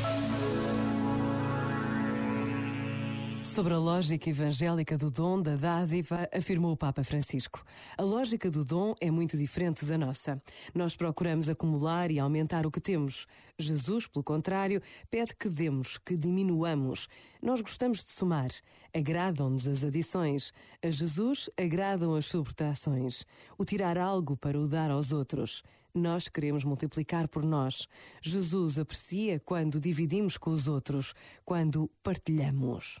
Thank you. Sobre a lógica evangélica do dom da dádiva, afirmou o Papa Francisco. A lógica do dom é muito diferente da nossa. Nós procuramos acumular e aumentar o que temos. Jesus, pelo contrário, pede que demos, que diminuamos. Nós gostamos de somar. Agradam-nos as adições. A Jesus agradam as subtrações. O tirar algo para o dar aos outros. Nós queremos multiplicar por nós. Jesus aprecia quando dividimos com os outros, quando partilhamos.